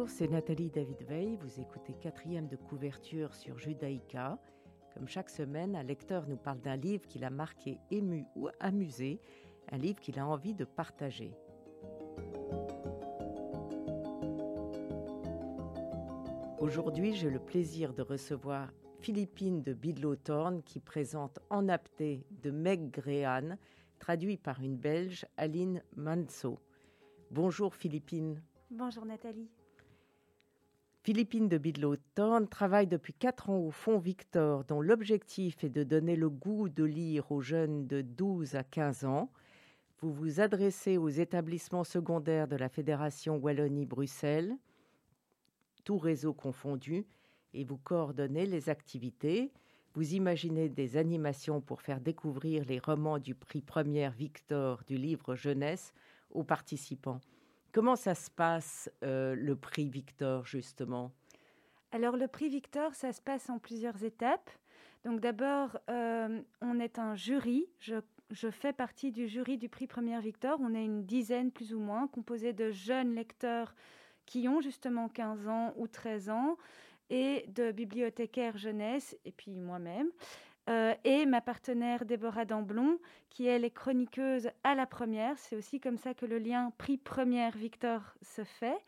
Bonjour, c'est Nathalie David Veil. Vous écoutez quatrième de couverture sur Judaïka. Comme chaque semaine, un lecteur nous parle d'un livre qu'il a marqué, ému ou amusé, un livre qu'il a envie de partager. Aujourd'hui, j'ai le plaisir de recevoir Philippine de Bidlow-Thorne qui présente En apté de Meg Gréan, traduit par une Belge, Aline Manso. Bonjour Philippine. Bonjour Nathalie. Philippine de Bidlow-Thorne travaille depuis quatre ans au Fonds Victor, dont l'objectif est de donner le goût de lire aux jeunes de 12 à 15 ans. Vous vous adressez aux établissements secondaires de la Fédération Wallonie-Bruxelles, tout réseau confondu, et vous coordonnez les activités. Vous imaginez des animations pour faire découvrir les romans du prix première Victor du livre jeunesse aux participants. Comment ça se passe, euh, le prix Victor, justement? Alors, le prix Victor, ça se passe en plusieurs étapes. Donc, d'abord, euh, on est un jury. Je, fais partie du jury du prix première Victor. On est une dizaine, plus ou moins, composé de jeunes lecteurs qui ont justement 15 ans ou 13 ans et de bibliothécaires jeunesse, et puis moi-même. Euh, et ma partenaire Déborah Damblon, qui elle est chroniqueuse à la première. C'est aussi comme ça que le lien prix première Victor se fait.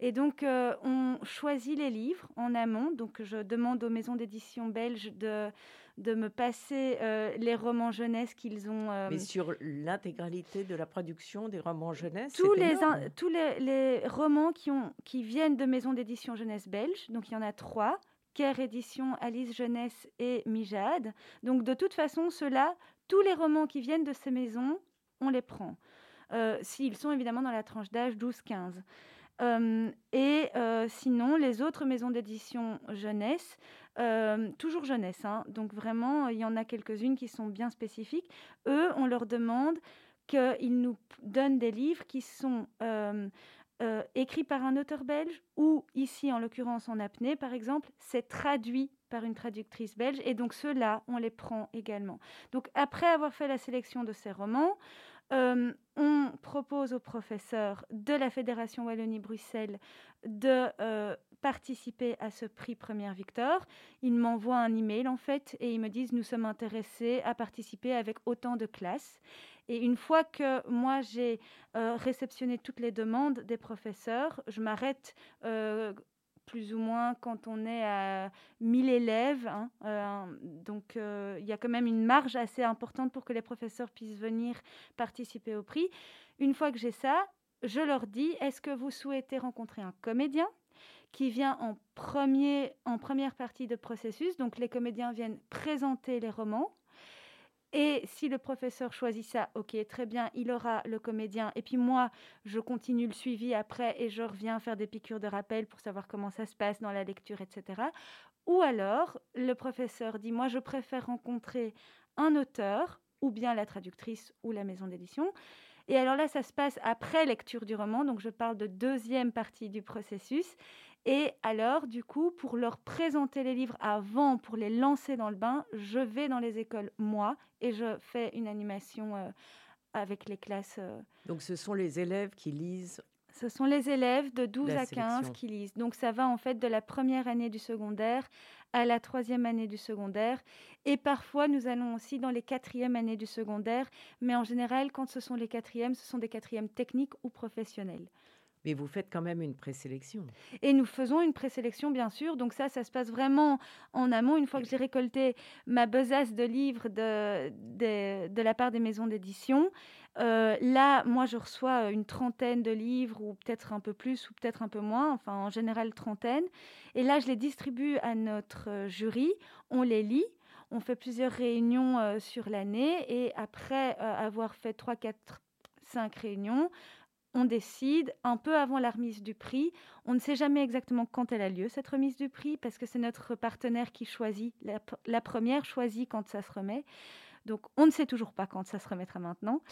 Et donc, euh, on choisit les livres en amont. Donc, je demande aux maisons d'édition belges de, de me passer euh, les romans jeunesse qu'ils ont. Mais sur l'intégralité de la production des romans jeunesse Tous, les, tous les, les, romans qui, ont, qui viennent de maisons d'édition jeunesse belges. Donc, il y en a trois. Care Édition, Alice Jeunesse et Mijade. Donc de toute façon, ceux-là, tous les romans qui viennent de ces maisons, on les prend. Euh, s'ils sont évidemment dans la tranche d'âge 12-15. Euh, et euh, sinon, les autres maisons d'édition jeunesse, toujours jeunesse, hein, donc vraiment, il y en a quelques-unes qui sont bien spécifiques. Eux, on leur demande qu'ils nous donnent des livres qui sont euh, écrit par un auteur belge ou ici en l'occurrence en apnée par exemple, c'est traduit par une traductrice belge et donc ceux-là on les prend également. Donc après avoir fait la sélection de ces romans, euh, on propose aux professeurs de la Fédération Wallonie-Bruxelles de euh, participer à ce prix Première Victor. Ils m'envoient un email en fait et ils me disent nous sommes intéressés à participer avec autant de classes. Et une fois que moi j'ai euh, réceptionné toutes les demandes des professeurs, je m'arrête plus ou moins quand on est à 1000 élèves. Hein, euh, donc euh, il y a quand même une marge assez importante pour que les professeurs puissent venir participer au prix. Une fois que j'ai ça, je leur dis, est-ce que vous souhaitez rencontrer un comédien qui vient en première partie de processus? Donc les comédiens viennent présenter les romans. Et si le professeur choisit ça, ok, très bien, il aura le comédien. Et puis moi, je continue le suivi après et je reviens faire des piqûres de rappel pour savoir comment ça se passe dans la lecture, etc. Ou alors, le professeur dit, moi, je préfère rencontrer un auteur ou bien la traductrice ou la maison d'édition. Et alors là, ça se passe après lecture du roman, donc je parle de deuxième partie du processus. Et alors, du coup, pour leur présenter les livres avant, pour les lancer dans le bain, je vais dans les écoles, moi, et je fais une animation euh, avec les classes. Euh. Donc, ce sont les élèves qui lisent ce sont les élèves de 12 à 15 qui lisent. Donc ça va en fait de la première année du secondaire à la troisième année du secondaire. Et parfois, nous allons aussi dans les quatrièmes années du secondaire. Mais en général, quand ce sont les quatrièmes, ce sont des quatrièmes techniques ou professionnels. Mais vous faites quand même une présélection. Et nous faisons une présélection, bien sûr. Donc ça, ça se passe vraiment en amont. Une fois que j'ai récolté ma besace de livres de, de, de la part des maisons d'édition, euh, là, moi, je reçois une trentaine de livres, ou peut-être un peu plus, ou peut-être un peu moins, enfin en général trentaine. Et là, je les distribue à notre euh, jury. On les lit. On fait plusieurs réunions euh, sur l'année. Et après avoir fait trois, quatre, cinq réunions, on décide un peu avant la remise du prix. On ne sait jamais exactement quand elle a lieu, cette remise du prix, parce que c'est notre partenaire qui choisit. La, première choisit quand ça se remet. Donc, on ne sait toujours pas quand ça se remettra maintenant.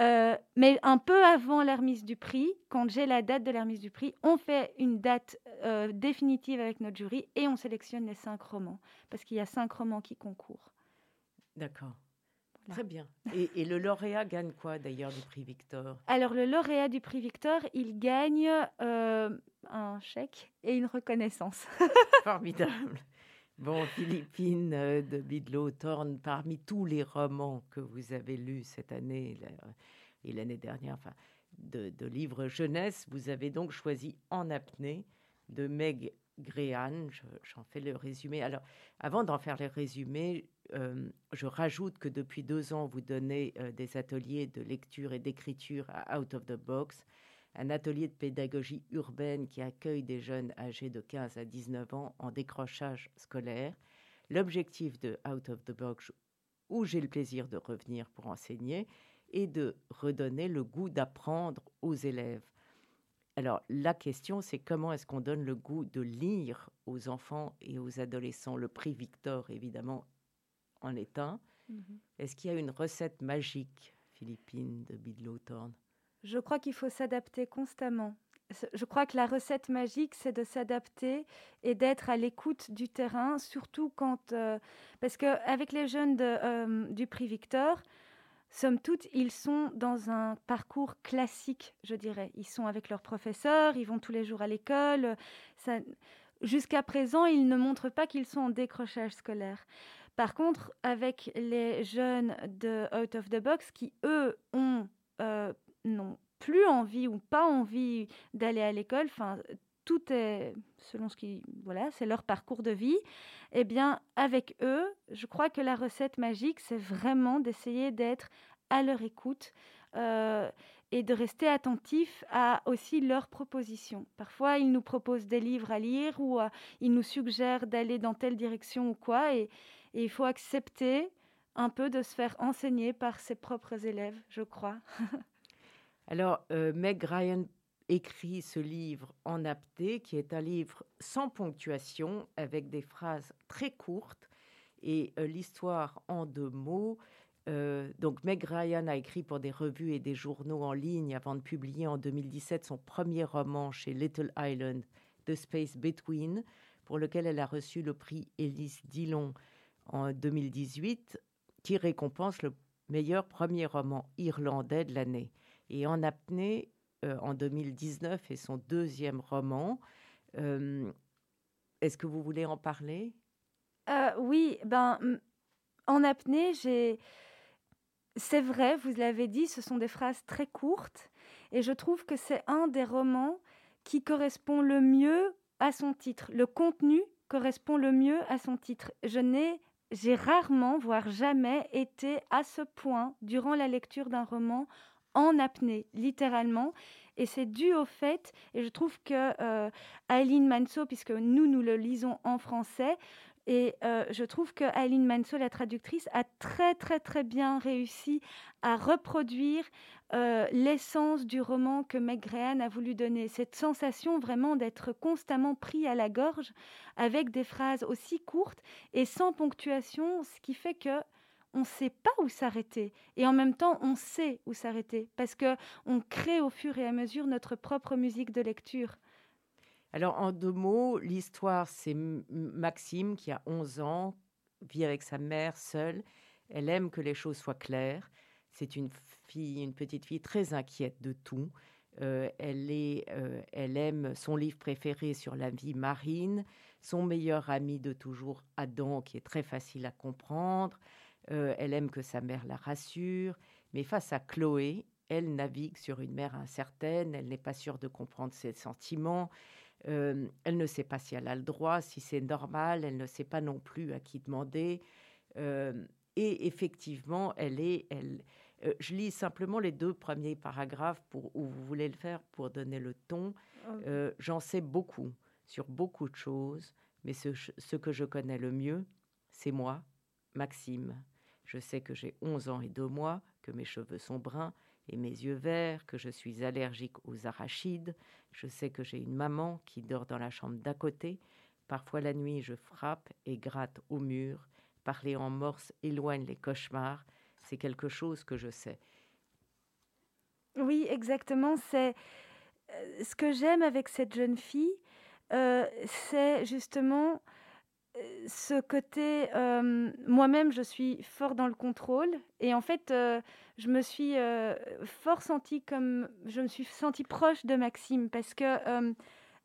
Euh, mais un peu avant la remise du prix, quand j'ai la date de la remise du prix, on fait une date euh, définitive avec notre jury et on sélectionne les cinq romans, parce qu'il y a cinq romans qui concourent. D'accord. Très bien. Et, le lauréat gagne quoi d'ailleurs du prix Victor? Alors le lauréat du prix Victor, il gagne euh, un chèque et une reconnaissance. Formidable. Bon, Philippine euh, de Bidlow Thorne, parmi tous les romans que vous avez lus cette année et l'année dernière, enfin, de, de, livres jeunesse, vous avez donc choisi En apnée de Meg Gréan. J'en fais le résumé. Alors, avant d'en faire le résumé, euh, je rajoute que depuis deux ans, vous donnez euh, des ateliers de lecture et d'écriture à Out of the Box, un atelier de pédagogie urbaine qui accueille des jeunes âgés de 15 à 19 ans en décrochage scolaire. L'objectif de Out of the Box, où j'ai le plaisir de revenir pour enseigner, est de redonner le goût d'apprendre aux élèves. Alors la question, c'est comment est-ce qu'on donne le goût de lire aux enfants et aux adolescents? Le prix Victor, évidemment, en est un. Mhm. Est-ce qu'il y a une recette magique, Philippine, de Bidlow Thorne Je crois qu'il faut s'adapter constamment. Je crois que la recette magique, c'est de s'adapter et d'être à l'écoute du terrain, surtout quand... Euh, parce qu'avec les jeunes de, euh, du prix Victor, somme toute, ils sont dans un parcours classique, je dirais. Ils sont avec leurs professeurs, ils vont tous les jours à l'école. Jusqu'à présent, ils ne montrent pas qu'ils sont en décrochage scolaire. Par contre, avec les jeunes de Out of the Box qui, eux, ont, euh, n'ont plus envie ou pas envie d'aller à l'école, enfin, tout est selon ce qui voilà c'est leur parcours de vie eh bien avec eux je crois que la recette magique c'est vraiment d'essayer d'être à leur écoute euh, et de rester attentif à aussi leurs propositions. Parfois, ils nous proposent des livres à lire ou euh, ils nous suggèrent d'aller dans telle direction ou quoi, et, il faut accepter un peu de se faire enseigner par ses propres élèves, je crois. Alors, euh, Meg Ryan écrit ce livre en apté, qui est un livre sans ponctuation, avec des phrases très courtes et euh, l'histoire en deux mots. Euh, donc Meg Ryan a écrit pour des revues et des journaux en ligne avant de publier en 2017 son premier roman chez Little Island, The Space Between, pour lequel elle a reçu le prix Elise Dillon en 2018, qui récompense le meilleur premier roman irlandais de l'année. Et En apnée, euh, en 2019 et son deuxième roman. Euh, est-ce que vous voulez en parler? Euh, Oui, ben, en apnée, j'ai... C'est vrai, vous l'avez dit, ce sont des phrases très courtes et je trouve que c'est un des romans qui correspond le mieux à son titre. Le contenu correspond le mieux à son titre. Je n'ai j'ai rarement, voire jamais, été à ce point durant la lecture d'un roman en apnée, littéralement. Et c'est dû au fait, et je trouve que euh, Aileen Manso, puisque nous, nous le lisons en français, et euh, je trouve que Aileen Manso, la traductrice, a très très très bien réussi à reproduire euh, l'essence du roman que Meg a voulu donner. Cette sensation vraiment d'être constamment pris à la gorge avec des phrases aussi courtes et sans ponctuation, ce qui fait que on ne sait pas où s'arrêter et en même temps on sait où s'arrêter parce que on crée au fur et à mesure notre propre musique de lecture. Alors en deux mots, l'histoire c'est Maxime qui a 11 ans, vit avec sa mère seule, elle aime que les choses soient claires. C'est une fille, une petite fille très inquiète de tout. Euh, elle, est, euh, elle aime son livre préféré sur la vie marine, son meilleur ami de toujours, Adam, qui est très facile à comprendre. Euh, elle aime que sa mère la rassure, mais face à Chloé, elle navigue sur une mer incertaine, elle n'est pas sûre de comprendre ses sentiments, euh, elle ne sait pas si elle a le droit, si c'est normal, elle ne sait pas non plus à qui demander. Euh, et effectivement, elle est, elle, je lis simplement les deux premiers paragraphes pour, où vous voulez le faire pour donner le ton. J'en sais beaucoup sur beaucoup de choses, mais ce que je connais le mieux, c'est moi, Maxime. Je sais que j'ai 11 ans et 2 mois, que mes cheveux sont bruns et mes yeux verts, que je suis allergique aux arachides. Je sais que j'ai une maman qui dort dans la chambre d'à côté. Parfois la nuit, je frappe et gratte au mur. Parler en morse éloigne les cauchemars. C'est quelque chose que je sais. Oui, exactement. C'est euh, ce que j'aime avec cette jeune fille, euh, c'est justement ce côté, moi-même, je suis fort dans le contrôle et en fait, je me suis fort sentie comme, je me suis sentie proche de Maxime parce que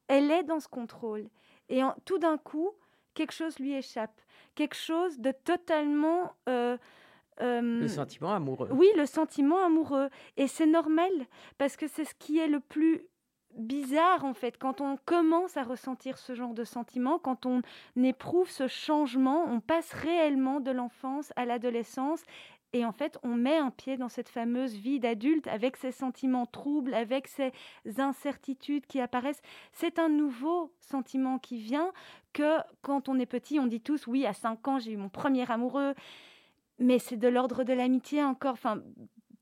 elle est dans ce contrôle et tout d'un coup, quelque chose lui échappe, quelque chose de totalement le sentiment amoureux. Oui, le sentiment amoureux. Et c'est normal, parce que c'est ce qui est le plus bizarre en fait quand on commence à ressentir ce genre de sentiment, quand on éprouve ce changement, on passe réellement de l'enfance à l'adolescence et en fait on met un pied dans cette fameuse vie d'adulte avec ses sentiments troubles, avec ces incertitudes qui apparaissent. C'est un nouveau sentiment qui vient que quand on est petit, on dit tous oui à 5 ans j'ai eu mon premier amoureux mais c'est de l'ordre de l'amitié encore. Enfin,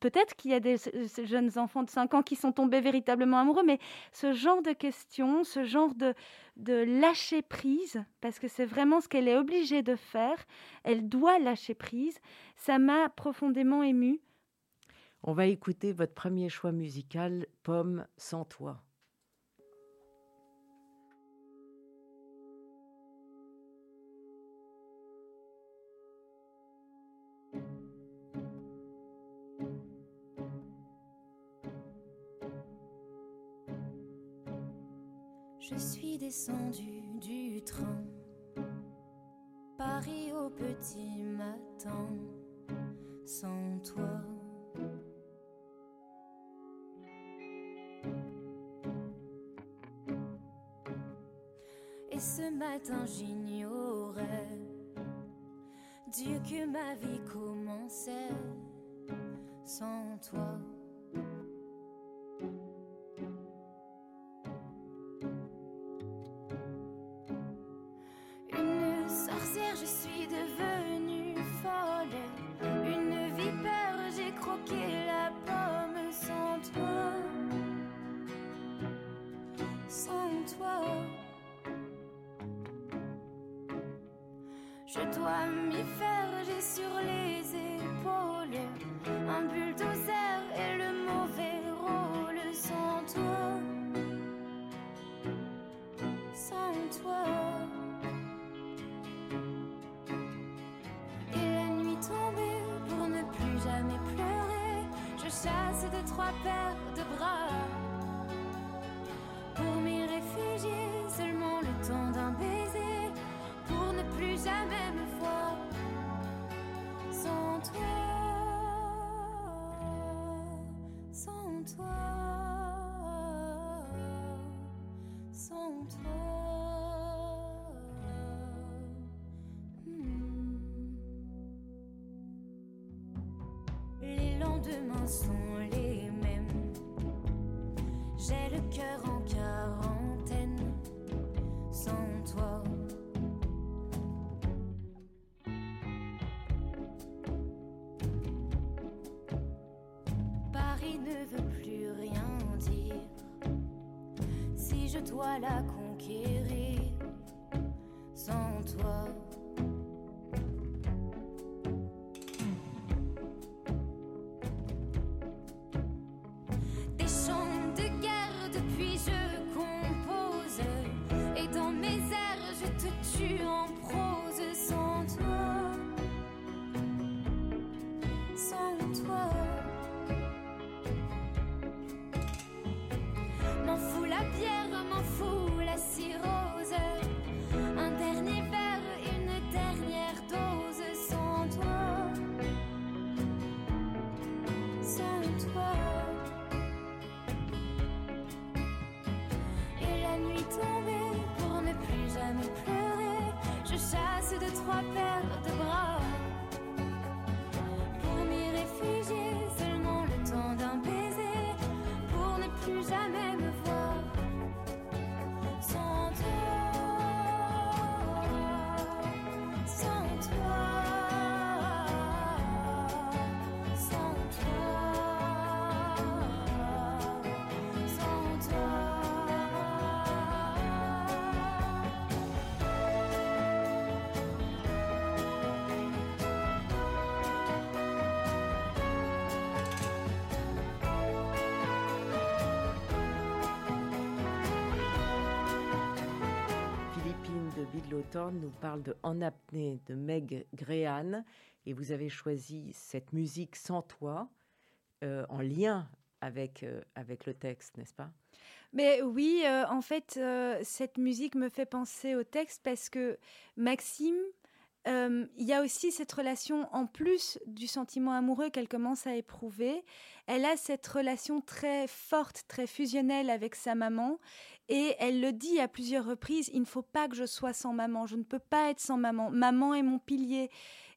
peut-être qu'il y a des jeunes enfants de 5 ans qui sont tombés véritablement amoureux, mais ce genre de questions, ce genre de, de lâcher prise, parce que c'est vraiment ce qu'elle est obligée de faire, elle doit lâcher prise, ça m'a profondément émue. On va écouter votre premier choix musical, Pomme sans toi. Je suis descendu du train, Paris au petit matin, sans toi. Et ce matin j'ignorais Dieu que ma vie commençait sans toi. Toi. Et la nuit tombée pour ne plus jamais pleurer, je chasse de trois paires de bras. Sont les mêmes. J'ai le cœur en quarantaine sans toi. Paris ne veut plus rien dire si je dois la conquérir sans toi. Bidlothorn nous parle de En apnée de Meg Grehan et vous avez choisi cette musique sans toi euh, en lien avec, euh, avec le texte, n'est-ce pas? Mais oui, euh, en fait, cette musique me fait penser au texte parce que Maxime, il y a aussi cette relation, en plus du sentiment amoureux qu'elle commence à éprouver, elle a cette relation très forte, très fusionnelle avec sa maman. Et elle le dit à plusieurs reprises, il ne faut pas que je sois sans maman, je ne peux pas être sans maman. Maman est mon pilier.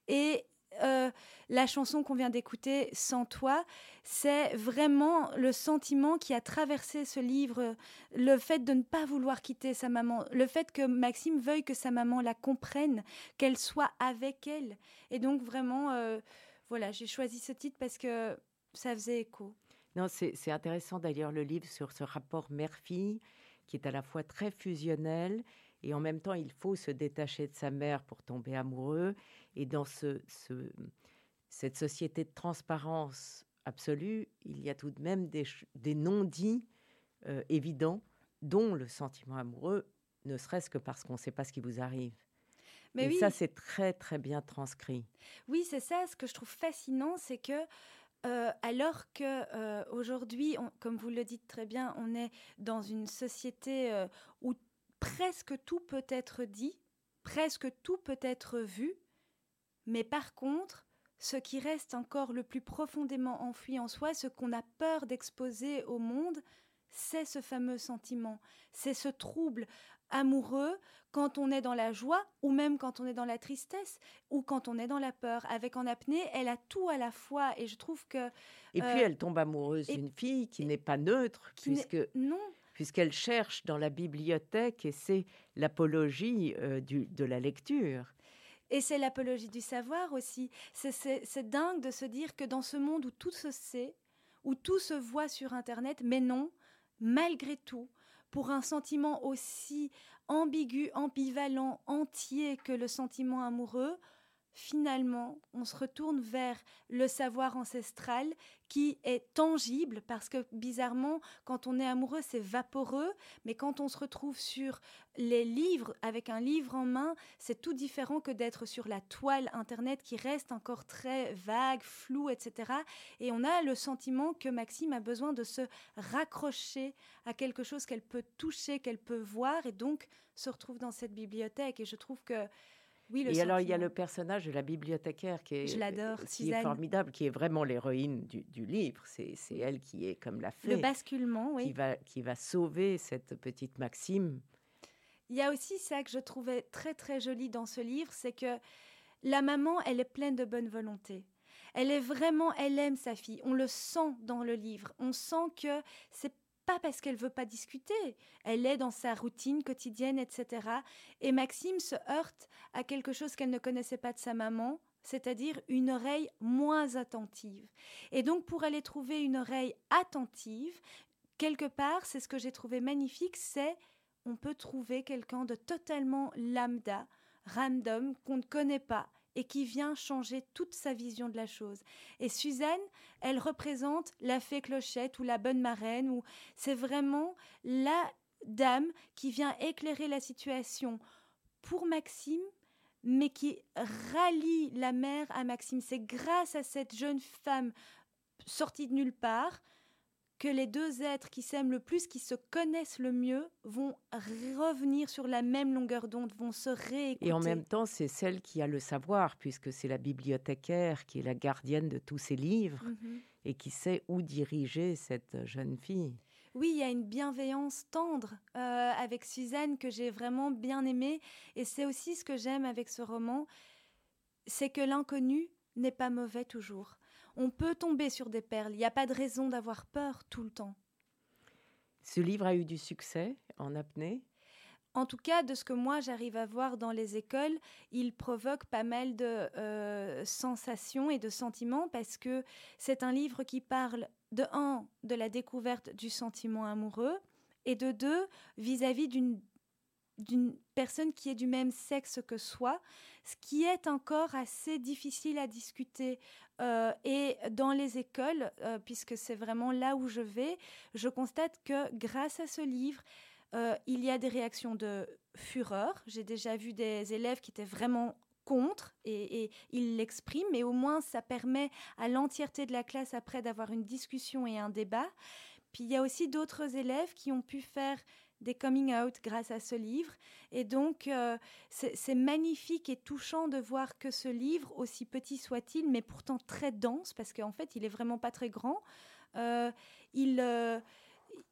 Et euh, la chanson qu'on vient d'écouter, Sans toi, c'est vraiment le sentiment qui a traversé ce livre, le fait de ne pas vouloir quitter sa maman, le fait que Maxime veuille que sa maman la comprenne, qu'elle soit avec elle. Et donc vraiment, euh, voilà, j'ai choisi ce titre parce que ça faisait écho. Non, c'est intéressant d'ailleurs le livre sur ce rapport mère-fille qui est à la fois très fusionnel et en même temps il faut se détacher de sa mère pour tomber amoureux et dans ce, cette société de transparence absolue, il y a tout de même des, des non-dits euh, évidents, dont le sentiment amoureux, ne serait-ce que parce qu'on ne sait pas ce qui vous arrive. Mais et ça, c'est très, très bien transcrit. Oui, c'est ça. Ce que je trouve fascinant, c'est que euh, alors que euh, aujourd'hui, comme vous le dites très bien, on est dans une société où presque tout peut être dit, presque tout peut être vu, mais par contre, ce qui reste encore le plus profondément enfoui en soi, ce qu'on a peur d'exposer au monde, c'est ce fameux sentiment, c'est ce trouble amoureux quand on est dans la joie ou même quand on est dans la tristesse ou quand on est dans la peur. Avec En apnée, elle a tout à la fois et je trouve que... Et puis euh, elle tombe amoureuse d'une fille qui n'est pas neutre puisque... Non. Puisqu'elle cherche dans la bibliothèque et c'est l'apologie euh, de la lecture. Et c'est l'apologie du savoir aussi. C'est dingue de se dire que dans ce monde où tout se sait, où tout se voit sur Internet, mais non, malgré tout, pour un sentiment aussi ambigu, ambivalent, entier que le sentiment amoureux, finalement, on se retourne vers le savoir ancestral qui est tangible parce que bizarrement, quand on est amoureux, c'est vaporeux, mais quand on se retrouve sur les livres avec un livre en main, c'est tout différent que d'être sur la toile internet qui reste encore très vague, flou, etc. Et on a le sentiment que Maxime a besoin de se raccrocher à quelque chose qu'elle peut toucher, qu'elle peut voir, et donc se retrouve dans cette bibliothèque. Et je trouve que et alors, il y a le personnage de la bibliothécaire qui est, Je l'adore, qui est formidable, qui est vraiment l'héroïne du, livre. C'est elle qui est comme la fée. Le basculement, oui. Qui va, qui va sauver cette petite Maxime. Il y a aussi ça que je trouvais très, très joli dans ce livre, c'est que la maman, elle est pleine de bonne volonté. Elle est vraiment, elle aime sa fille. On le sent dans le livre. On sent que c'est pas parce qu'elle veut pas discuter, elle est dans sa routine quotidienne, etc. Et Maxime se heurte à quelque chose qu'elle ne connaissait pas de sa maman, c'est-à-dire une oreille moins attentive. Et donc pour aller trouver une oreille attentive, quelque part, c'est ce que j'ai trouvé magnifique, c'est on peut trouver quelqu'un de totalement lambda, random, qu'on ne connaît pas, et qui vient changer toute sa vision de la chose. Et Suzanne, elle représente la fée clochette ou la bonne marraine, ou c'est vraiment la dame qui vient éclairer la situation pour Maxime, mais qui rallie la mère à Maxime. C'est grâce à cette jeune femme sortie de nulle part que les deux êtres qui s'aiment le plus, qui se connaissent le mieux, vont revenir sur la même longueur d'onde, vont se réécouter. Et en même temps, c'est celle qui a le savoir, puisque c'est la bibliothécaire qui est la gardienne de tous ces livres mhm. et qui sait où diriger cette jeune fille. Oui, il y a une bienveillance tendre euh, avec Suzanne que j'ai vraiment bien aimée. Et c'est aussi ce que j'aime avec ce roman, c'est que l'inconnu n'est pas mauvais toujours on peut tomber sur des perles. Il n'y a pas de raison d'avoir peur tout le temps. Ce livre a eu du succès en apnée en tout cas, de ce que moi j'arrive à voir dans les écoles, il provoque pas mal de euh, sensations et de sentiments parce que c'est un livre qui parle de un, de la découverte du sentiment amoureux et de deux, vis-à-vis d'une d'une personne qui est du même sexe que soi, ce qui est encore assez difficile à discuter. Euh, et dans les écoles, euh, puisque c'est vraiment là où je vais, je constate que grâce à ce livre, euh, il y a des réactions de fureur. J'ai déjà vu des élèves qui étaient vraiment contre et ils l'expriment, mais au moins ça permet à l'entièreté de la classe après d'avoir une discussion et un débat. Puis il y a aussi d'autres élèves qui ont pu faire des coming out grâce à ce livre. Et donc, euh, c'est magnifique et touchant de voir que ce livre, aussi petit soit-il, mais pourtant très dense, parce qu'en fait, il est vraiment pas très grand, euh, euh,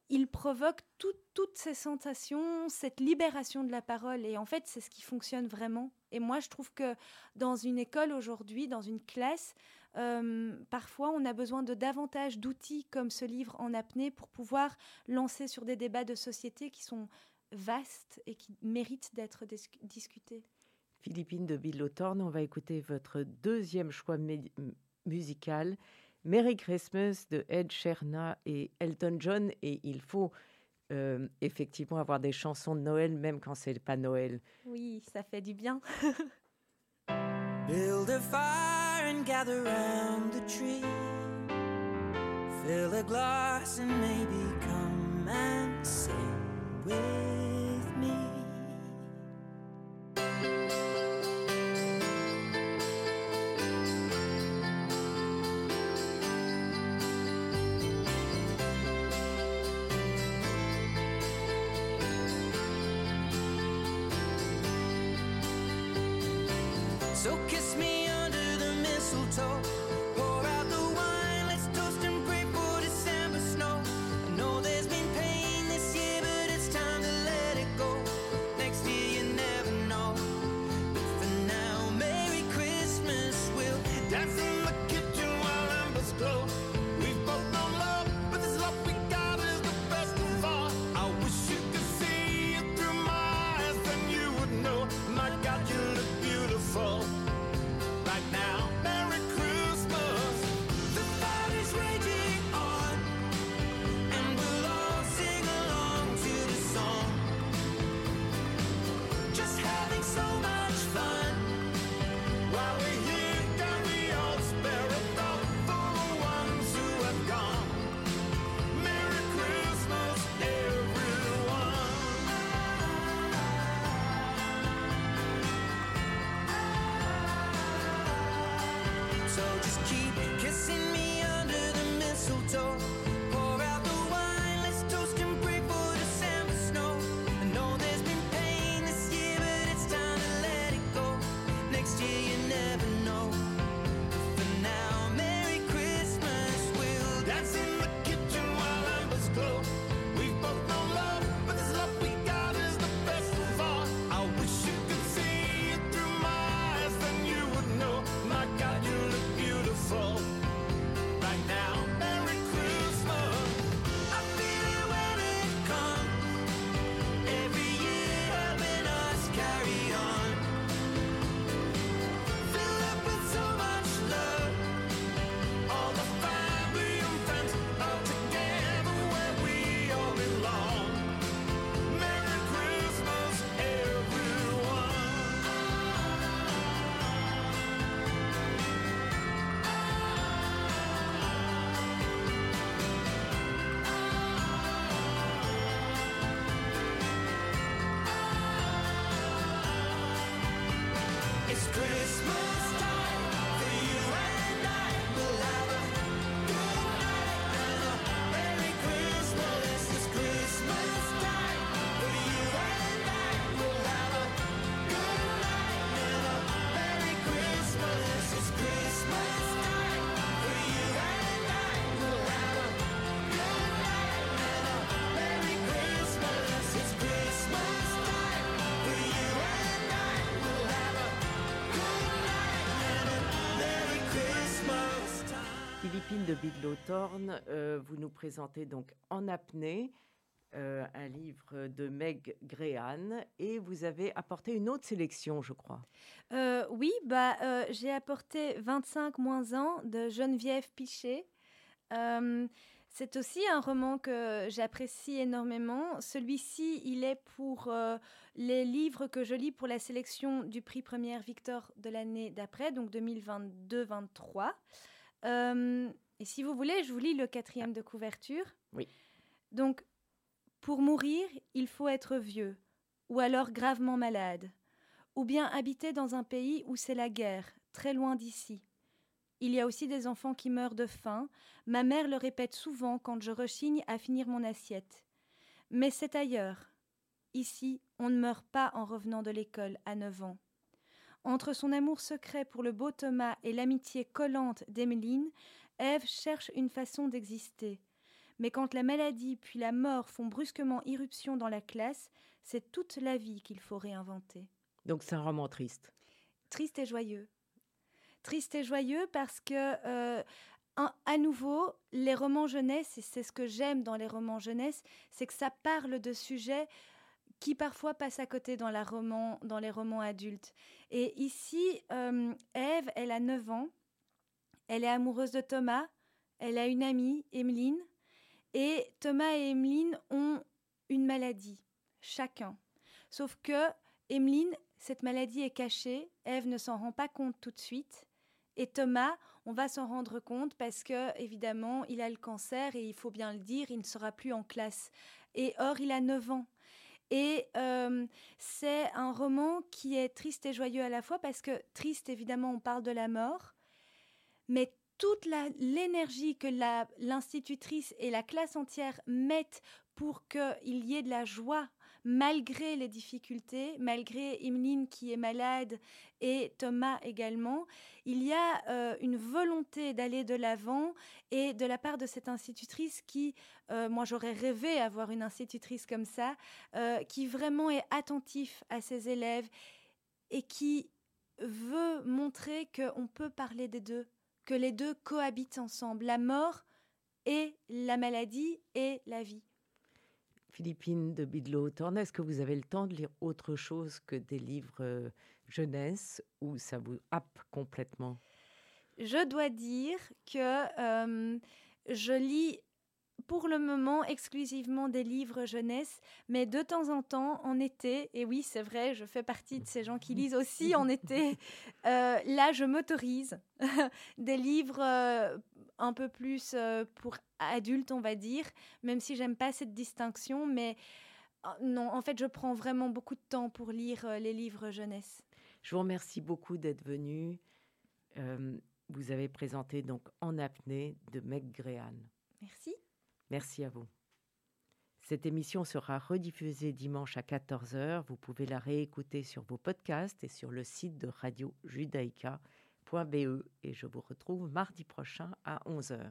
il provoque toutes ces sensations, cette libération de la parole. Et en fait, c'est ce qui fonctionne vraiment. Et moi, je trouve que dans une école aujourd'hui, dans une classe, euh, parfois, on a besoin de davantage d'outils comme ce livre en apnée pour pouvoir lancer sur des débats de société qui sont vastes et qui méritent d'être discutés. Philippine de Billowthorne, on va écouter votre deuxième choix musical, Merry Christmas de Ed Sheeran et Elton John. Et il faut euh, effectivement avoir des chansons de Noël, même quand c'est pas Noël. Oui, ça fait du bien. Build a fire gather round the tree. Fill a glass and maybe come and sing with me. So kiss so keep kissing me under the mistletoe. De Bidlow-Thorne, euh, vous nous présentez donc En apnée, euh, un livre de Meg Grehan, et vous avez apporté une autre sélection, je crois. Euh, oui, bah, j'ai apporté 25 moins 1 de Geneviève Pichet. C'est aussi un roman que j'apprécie énormément. Celui-ci, il est pour les livres que je lis pour la sélection du prix Première Victor de l'année d'après, donc 2022-23. Euh, et si vous voulez, je vous lis le quatrième de couverture. Oui. Donc, Pour mourir, il faut être vieux, ou alors gravement malade, ou bien habiter dans un pays où c'est la guerre, très loin d'ici. Il y a aussi des enfants qui meurent de faim. Ma mère le répète souvent quand je rechigne à finir mon assiette. Mais c'est ailleurs. Ici, on ne meurt pas en revenant de l'école à 9 ans. Entre son amour secret pour le beau Thomas et l'amitié collante d'Emmeline, Ève cherche une façon d'exister. Mais quand la maladie puis la mort font brusquement irruption dans la classe, c'est toute la vie qu'il faut réinventer. Donc c'est un roman triste. Triste et joyeux. Triste et joyeux parce que, euh, un- à nouveau, les romans jeunesse, et c'est ce que j'aime dans les romans jeunesse, c'est que ça parle de sujets qui parfois passent à côté dans, la roman, dans les romans adultes. Et ici, euh, Ève, elle a 9 ans, elle est amoureuse de Thomas, elle a une amie, Emeline, et Thomas et Emeline ont une maladie, chacun. Sauf que Emeline, cette maladie est cachée, Ève ne s'en rend pas compte tout de suite, et Thomas, on va s'en rendre compte parce que, évidemment, il a le cancer et il faut bien le dire, il ne sera plus en classe. Et or, il a 9 ans. Et euh, c'est un roman qui est triste et joyeux à la fois parce que triste, évidemment, on parle de la mort, mais toute l'énergie que l'institutrice et la classe entière mettent pour qu'il y ait de la joie malgré les difficultés, malgré Emeline qui est malade et Thomas également, il y a euh, une volonté d'aller de l'avant et de la part de cette institutrice qui, euh, moi j'aurais rêvé avoir une institutrice comme ça, euh, qui vraiment est attentif à ses élèves et qui veut montrer qu'on peut parler des deux, que les deux cohabitent ensemble, la mort et la maladie et la vie. Philippine de Bidlow-Thorne, est-ce que vous avez le temps de lire autre chose que des livres euh, jeunesse ou ça vous happe complètement? Je dois dire que euh, je lis pour le moment exclusivement des livres jeunesse, mais de temps en temps, en été, et oui, c'est vrai, je fais partie de ces gens qui lisent aussi en été, euh, là, je m'autorise des livres euh, un peu plus euh, pour adultes, on va dire, même si j'aime pas cette distinction, mais euh, non, en fait, je prends vraiment beaucoup de temps pour lire les livres jeunesse. Je vous remercie beaucoup d'être venu. Vous avez présenté donc En apnée de Meg Grehan. Merci. Merci à vous. Cette émission sera rediffusée dimanche à 14h. Vous pouvez la réécouter sur vos podcasts et sur le site de radiojudaïka.be. Et je vous retrouve mardi prochain à 11h.